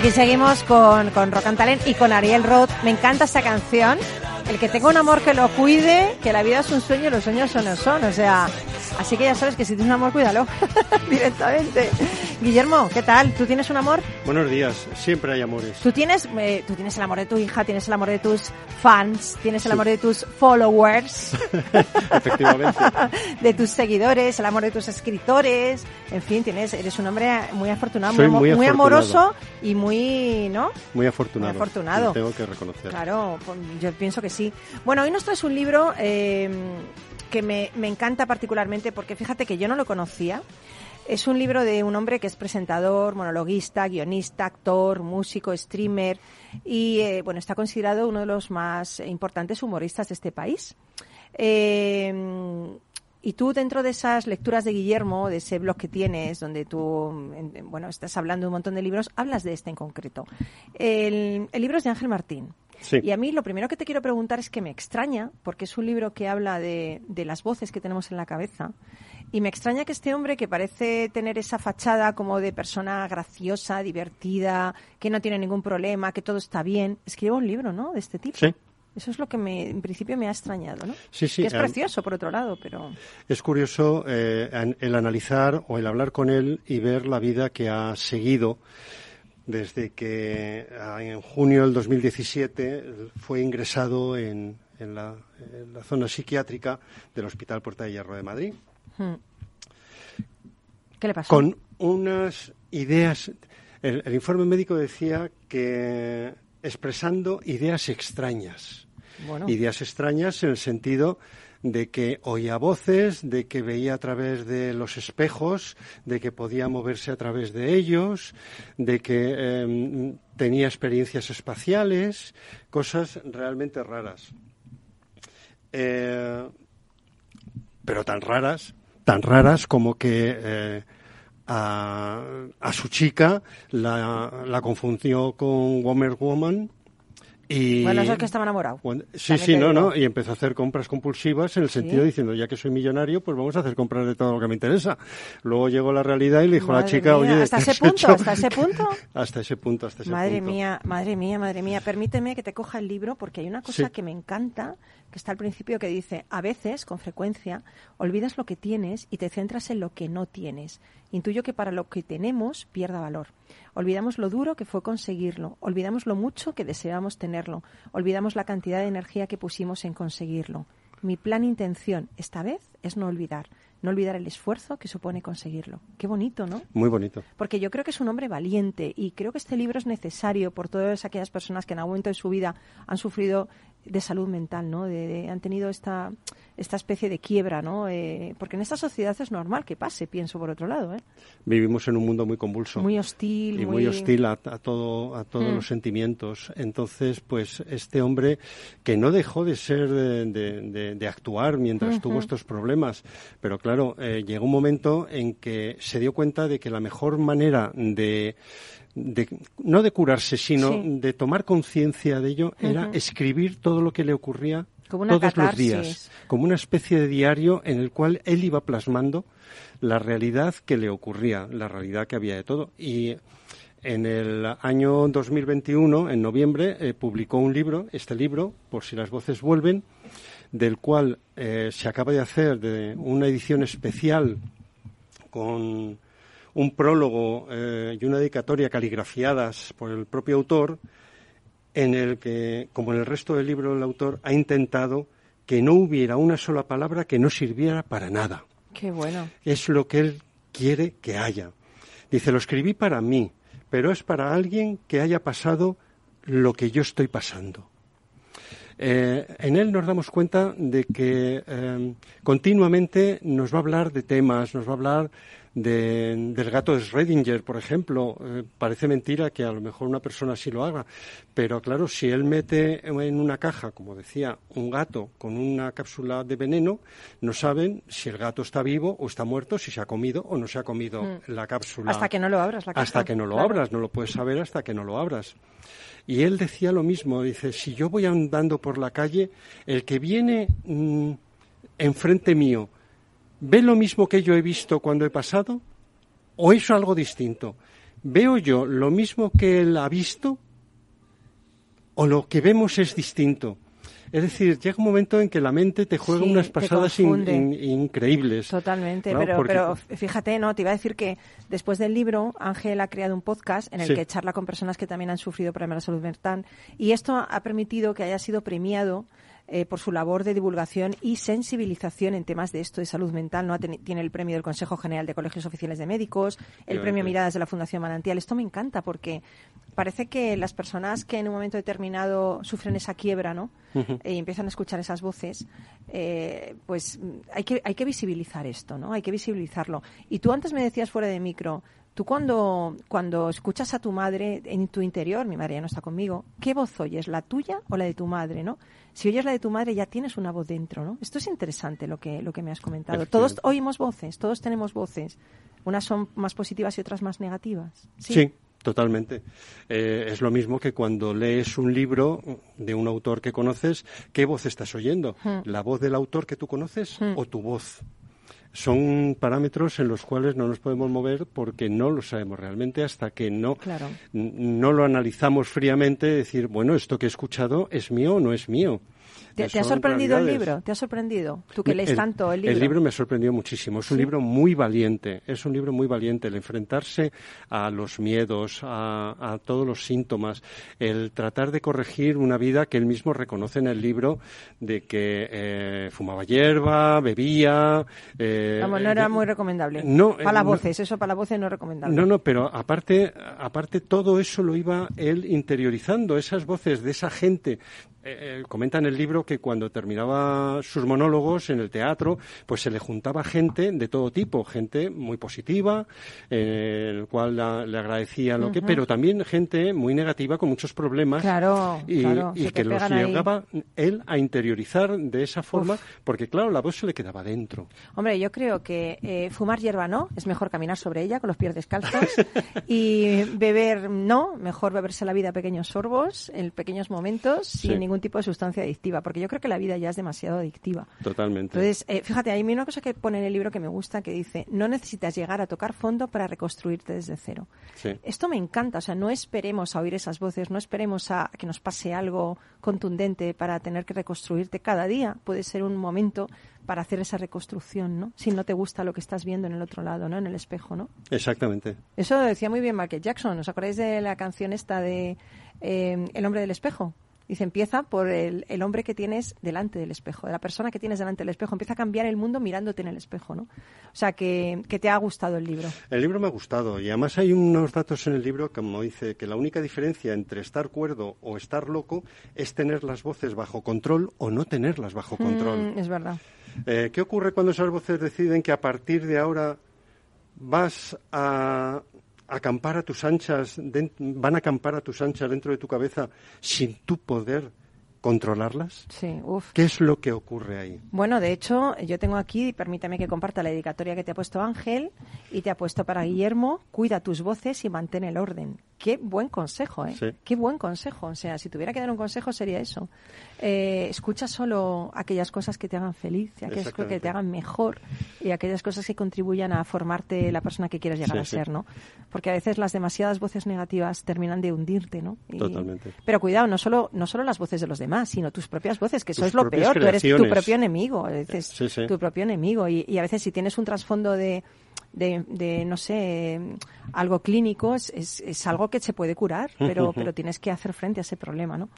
Aquí seguimos con, con Rock and Talent y con Ariel Roth. Me encanta esta canción. El que tenga un amor que lo cuide, que la vida es un sueño y los sueños son no son. O sea, así que ya sabes que si tienes un amor, cuídalo directamente. Guillermo, ¿qué tal? ¿Tú tienes un amor? Buenos días, siempre hay amores. Tú tienes, eh, tú tienes el amor de tu hija, tienes el amor de tus fans, tienes el amor de tus followers, Efectivamente. de tus seguidores, el amor de tus escritores, en fin, tienes, eres un hombre muy afortunado, amo- muy afortunado. amoroso y muy, ¿no? Muy afortunado. Muy afortunado. tengo que reconocer. Claro, pues, yo pienso que sí. Bueno, hoy nos traes un libro eh, que me, me encanta particularmente porque fíjate que yo no lo conocía. Es un libro de un hombre que es presentador, monologuista, guionista, actor, músico, streamer y eh, bueno, está considerado uno de los más importantes humoristas de este país. Eh, y tú dentro de esas lecturas de Guillermo, de ese blog que tienes, donde tú, en- en- bueno, estás hablando de un montón de libros, hablas de este en concreto. El, el libro es de Ángel Martín. Sí. Y a mí lo primero que te quiero preguntar es que me extraña, porque es un libro que habla de, de las voces que tenemos en la cabeza, y me extraña que este hombre que parece tener esa fachada como de persona graciosa, divertida, que no tiene ningún problema, que todo está bien, escriba un libro, ¿no? De este tipo. Sí. Eso es lo que me, en principio me ha extrañado, ¿no? Sí, sí, Que es eh, precioso, por otro lado, pero... Es curioso eh, el analizar o el hablar con él y ver la vida que ha seguido desde que ah, en junio del 2017 fue ingresado en, en la, en la zona psiquiátrica del Hospital Puerta de Hierro de Madrid. ¿Qué le pasó? Con unas ideas. El, el informe médico decía que expresando ideas extrañas. Bueno. Ideas extrañas en el sentido de que oía voces, de que veía a través de los espejos, de que podía moverse a través de ellos, de que em, tenía experiencias espaciales, cosas realmente raras. Eh, pero tan raras, tan raras como que eh, a, a su chica la, la confundió con Wonder Woman y Bueno, eso es que estaba enamorado. sí, sí, no, digo. no, y empezó a hacer compras compulsivas en el sentido Sí. diciendo, ya que soy millonario, pues vamos a hacer compras de todo lo que me interesa. Luego llegó la realidad y le dijo a la Madre chica, mía, oye, ¿hasta ¿qué ese punto? hecho?". ¿Hasta ese punto? hasta ese punto, hasta ese Madre punto. mía, madre mía, madre mía. Permíteme que te coja el libro porque hay una cosa Sí. que me encanta, que está al principio que dice, a veces, con frecuencia, olvidas lo que tienes y te centras en lo que no tienes. Intuyo que para lo que tenemos pierda valor. Olvidamos lo duro que fue conseguirlo, olvidamos lo mucho que deseamos tenerlo, olvidamos la cantidad de energía que pusimos en conseguirlo. Mi plan intención esta vez es no olvidar, no olvidar el esfuerzo que supone conseguirlo. Qué bonito, ¿no? Muy bonito. porque yo creo que es un hombre valiente y creo que este libro es necesario por todas aquellas personas que en algún momento de su vida han sufrido de salud mental, ¿no? De, de- han tenido esta, esta especie de quiebra, ¿no? Eh, porque en esta sociedad es normal que pase, pienso por otro lado, ¿eh? Vivimos en un mundo muy convulso. Muy hostil, y muy, muy- hostil a, a todo a todos Mm. los sentimientos entonces pues este hombre que no dejó de ser de, de- de- de actuar mientras tuvo estos problemas pero claro eh, llegó un momento en que se dio cuenta de que la mejor manera de de- no de curarse, sino Sí. de tomar conciencia de ello, era escribir todo lo que le ocurría Como una todos los días, como una especie de diario en el cual él iba plasmando la realidad que le ocurría, la realidad que había de todo. Y en el año 2021, en noviembre, eh, publicó un libro, este libro, Por si las voces vuelven, del cual eh, se acaba de hacer de una edición especial con un prólogo eh, y una dedicatoria caligrafiadas por el propio autor, en el que, como en el resto del libro, el autor ha intentado que no hubiera una sola palabra que no sirviera para nada. Qué bueno. Es lo que él quiere que haya. Dice, lo escribí para mí, pero es para alguien que haya pasado lo que yo estoy pasando. Eh, en él nos damos cuenta de que eh, continuamente nos va a hablar de temas, nos va a hablar de- del gato de Schrödinger, por ejemplo. Eh, parece mentira que a lo mejor una persona así lo haga, pero claro, si él mete en una caja, como decía, un gato con una cápsula de veneno, no saben si el gato está vivo o está muerto, si se ha comido o no se ha comido Mm. la cápsula. Hasta que no lo abras la caja. Hasta que no lo Claro. abras, no lo puedes saber hasta que no lo abras. Y él decía lo mismo, dice, si yo voy andando por la calle, el que viene mm, enfrente mío, ¿ve lo mismo que yo he visto cuando he pasado? ¿O es algo distinto? ¿veo yo lo mismo que él ha visto o lo que vemos es distinto? Es decir, llega un momento en que la mente te juega Sí, unas pasadas in- confunde. in- increíbles. Totalmente, ¿no? pero, Porque- pero fíjate, no, te iba a decir que después del libro, Ángel ha creado un podcast en el Sí. que charla con personas que también han sufrido problemas de salud mental y esto ha permitido que haya sido premiado eh, por su labor de divulgación y sensibilización en temas de esto de salud mental. ¿no? Tiene el premio del Consejo General de Colegios Oficiales de Médicos, el premio Miradas de la Fundación Manantial. Esto me encanta porque parece que las personas que en un momento determinado sufren esa quiebra, ¿no? Eh, y empiezan a escuchar esas voces, eh, pues hay que, hay que visibilizar esto, ¿no? Hay que visibilizarlo. Y tú antes me decías fuera de micro, tú cuando, cuando escuchas a tu madre en tu interior, mi madre ya no está conmigo, ¿qué voz oyes? ¿La tuya o la de tu madre, no? Si oyes la de tu madre ya tienes una voz dentro, ¿no? Esto es interesante lo que, lo que me has comentado. Todos oímos voces, todos tenemos voces. Unas son más positivas y otras más negativas. Sí, totalmente. Eh, es lo mismo que cuando lees un libro de un autor que conoces, ¿qué voz estás oyendo? Hmm. ¿La voz del autor que tú conoces Hmm. o tu voz? Son parámetros en los cuales no nos podemos mover porque no lo sabemos realmente hasta que no, Claro. no lo analizamos fríamente, decir, bueno, esto que he escuchado es mío o no es mío. ¿Te, te ha sorprendido el libro? ¿Te ha sorprendido? Tú que lees el, tanto el libro. me sorprendió muchísimo. Es un ¿Sí? libro muy valiente. Es un libro muy valiente. El enfrentarse a los miedos, a, a todos los síntomas, el tratar de corregir una vida que él mismo reconoce en el libro de que eh, fumaba hierba, bebía. eh, Vamos, no era muy recomendable. No, para las no- voces, eso para las voces no es recomendable. no, no, pero aparte, aparte todo eso lo iba él interiorizando, esas voces de esa gente. Eh, eh, comenta en el libro que cuando terminaba sus monólogos en el teatro, pues se le juntaba gente de todo tipo, gente muy positiva, eh, el cual la- le agradecía lo que, pero también gente muy negativa con muchos problemas. Claro, y, claro, y que los pegan ahí. llegaba él a interiorizar de esa forma, porque claro, la voz se le quedaba dentro. Hombre, yo creo que eh, fumar hierba no, es mejor caminar sobre ella con los pies descalzos. y beber no, mejor beberse la vida a pequeños sorbos, en pequeños momentos, Sí. sin ningún tipo de sustancia adictiva, porque yo creo que la vida ya es demasiado adictiva. Totalmente. Entonces, eh, fíjate, hay una cosa que pone en el libro que me gusta, que dice, no necesitas llegar a tocar fondo para reconstruirte desde cero. Sí. Esto me encanta, o sea, no esperemos a oír esas voces, no esperemos a que nos pase algo contundente para tener que reconstruirte cada día. Puede ser un momento para hacer esa reconstrucción, ¿no? Si no te gusta lo que estás viendo en el otro lado, ¿no? En el espejo, ¿no? Exactamente. Eso lo decía muy bien Michael Jackson. ¿Os acordáis de la canción esta de eh, El hombre del espejo? Dice, empieza por el, el hombre que tienes delante del espejo, de la persona que tienes delante del espejo. Empieza a cambiar el mundo mirándote en el espejo, ¿no? O sea, que, que te ha gustado el libro. El libro me ha gustado y además hay unos datos en el libro como dice que la única diferencia entre estar cuerdo o estar loco es tener las voces bajo control o no tenerlas bajo control. Mm, es verdad. Eh, ¿Qué ocurre cuando esas voces deciden que a partir de ahora vas a acampar a tus anchas, van a acampar a tus anchas dentro de tu cabeza sin tú poder controlarlas? Sí, uff. ¿Qué es lo que ocurre ahí? Bueno, de hecho, yo tengo aquí, permítame que comparta la dedicatoria que te ha puesto Ángel y te ha puesto para Guillermo, cuida tus voces y mantén el orden. Qué buen consejo, ¿eh? Sí. Qué buen consejo. O sea, si tuviera que dar un consejo sería eso. Eh, escucha solo aquellas cosas que te hagan feliz, aquellas cosas que te hagan mejor y aquellas cosas que contribuyan a formarte la persona que quieres llegar Sí, a sí. ser, ¿no? Porque a veces las demasiadas voces negativas terminan de hundirte, ¿no? Y- Totalmente. Pero cuidado, no solo, no solo las voces de los demás, sino tus propias voces, que eso es lo peor. Tú eres tu propio enemigo. A veces Sí, sí. tu propio enemigo. Y, y a veces si tienes un trasfondo de, de, de, no sé, algo clínico, es, es, es algo que se puede curar, pero, pero tienes que hacer frente a ese problema, ¿no?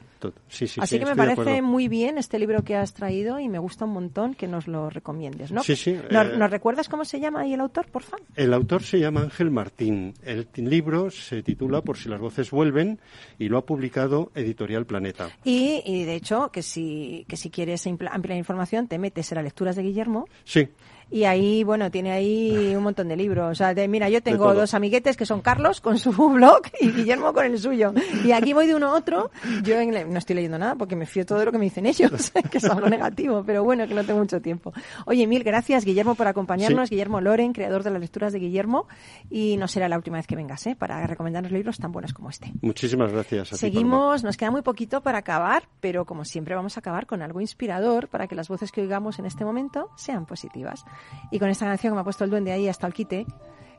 Sí, sí, Así sí, que me parece muy bien este libro que has traído y me gusta un montón que nos lo recomiendes, ¿no? Sí, sí, ¿Nos, eh, nos recuerdas cómo se llama ahí el autor, por favor? El autor se llama Ángel Martín. El libro se titula Por si las voces vuelven y lo ha publicado Editorial Planeta. Y, y de hecho, que si, que si quieres ampliar información, te metes en las lecturas de Guillermo Sí, Y ahí, bueno, tiene ahí un montón de libros. O sea, de- mira, yo tengo dos amiguetes que son Carlos con su blog y Guillermo con el suyo. Y aquí voy de uno a otro. Yo en- no estoy leyendo nada porque me fío todo de lo que me dicen ellos, que es algo negativo, pero bueno, que no tengo mucho tiempo. Oye, mil gracias, Guillermo, por acompañarnos. Sí. Guillermo Loren, creador de las lecturas de Guillermo. Y no será la última vez que vengas, ¿eh? Para recomendarnos libros tan buenos como este. muchísimas gracias. A ti. Seguimos, nos queda muy poquito para acabar, pero como siempre vamos a acabar con algo inspirador para que las voces que oigamos en este momento sean positivas. Y con esta canción que me ha puesto el duende ahí hasta el quite,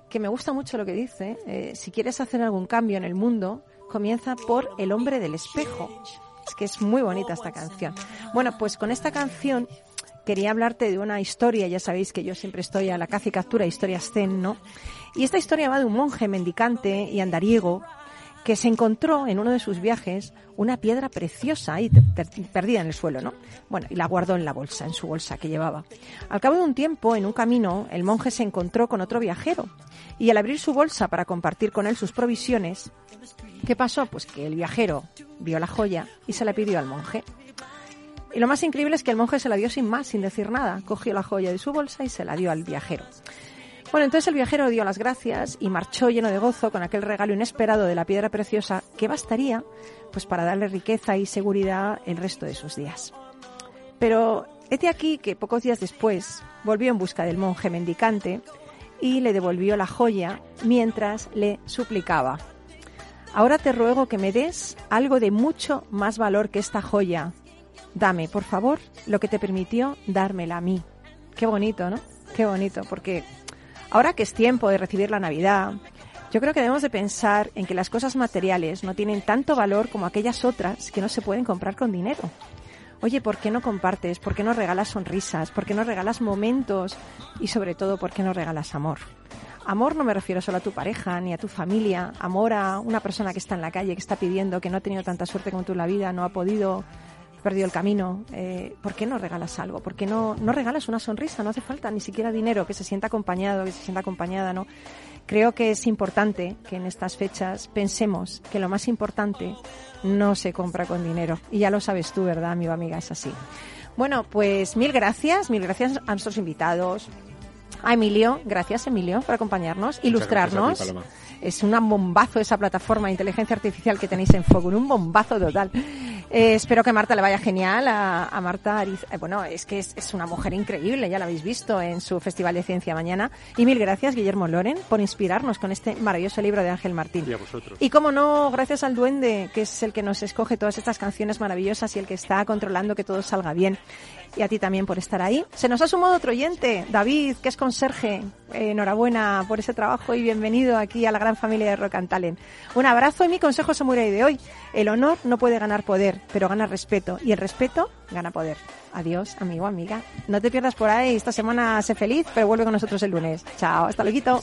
que me gusta mucho lo que dice. eh, si quieres hacer algún cambio en el mundo, comienza por el hombre del espejo. Es que es muy bonita esta canción. Bueno, pues con esta canción quería hablarte de una historia. Ya sabéis que yo siempre estoy a la caza y captura historias zen, ¿no? Y esta historia va de un monje mendicante y andariego que se encontró en uno de sus viajes una piedra preciosa ahí per- perdida en el suelo, ¿no? Bueno, y la guardó en la bolsa, en su bolsa que llevaba. Al cabo de un tiempo, en un camino, el monje se encontró con otro viajero y al abrir su bolsa para compartir con él sus provisiones, ¿qué pasó? Pues que el viajero vio la joya y se la pidió al monje. Y lo más increíble es que el monje se la dio sin más, sin decir nada. Cogió la joya de su bolsa y se la dio al viajero. Bueno, entonces el viajero dio las gracias y marchó lleno de gozo con aquel regalo inesperado de la piedra preciosa que bastaría pues para darle riqueza y seguridad el resto de sus días. Pero hete aquí que pocos días después volvió en busca del monje mendicante y le devolvió la joya mientras le suplicaba. Ahora te ruego que me des algo de mucho más valor que esta joya. Dame, por favor, lo que te permitió dármela a mí. Qué bonito, ¿no? Qué bonito, porque ahora que es tiempo de recibir la Navidad, yo creo que debemos de pensar en que las cosas materiales no tienen tanto valor como aquellas otras que no se pueden comprar con dinero. Oye, ¿por qué no compartes? ¿Por qué no regalas sonrisas? ¿Por qué no regalas momentos? Y sobre todo, ¿por qué no regalas amor? Amor no me refiero solo a tu pareja ni a tu familia. Amor a una persona que está en la calle, que está pidiendo, que no ha tenido tanta suerte como tú en la vida, no ha podido, perdido el camino. Eh, ¿Por qué no regalas algo? ¿Por qué no, no regalas una sonrisa? No hace falta ni siquiera dinero, que se sienta acompañado, que se sienta acompañada, ¿no? Creo que es importante que en estas fechas pensemos que lo más importante no se compra con dinero. Y ya lo sabes tú, ¿verdad, amigo, amiga? Es así. Bueno, pues mil gracias, mil gracias a nuestros invitados. A Emilio, gracias Emilio por acompañarnos, ilustrarnos. ti, es un bombazo esa plataforma de inteligencia artificial que tenéis en Fogun, un bombazo total. Eh, espero que a Marta le vaya genial. A, a Marta Ariz, eh, bueno, es que es, es una mujer increíble, ya la habéis visto en su Festival de Ciencia mañana. Y mil gracias, Guillermo Loren, por inspirarnos con este maravilloso libro de Ángel Martín. Y a vosotros. Y como no, gracias al duende, que es el que nos escoge todas estas canciones maravillosas y el que está controlando que todo salga bien. Y a ti también por estar ahí. Se nos ha sumado otro oyente, David, que es conserje. Eh, enhorabuena por ese trabajo y bienvenido aquí a la gran familia de Talent. Un abrazo y mi consejo samurai de hoy. El honor no puede ganar poder, pero gana respeto. Y el respeto gana poder. Adiós, amigo, amiga. No te pierdas por ahí. Esta semana sé feliz, pero vuelve con nosotros el lunes. Chao, hasta luego.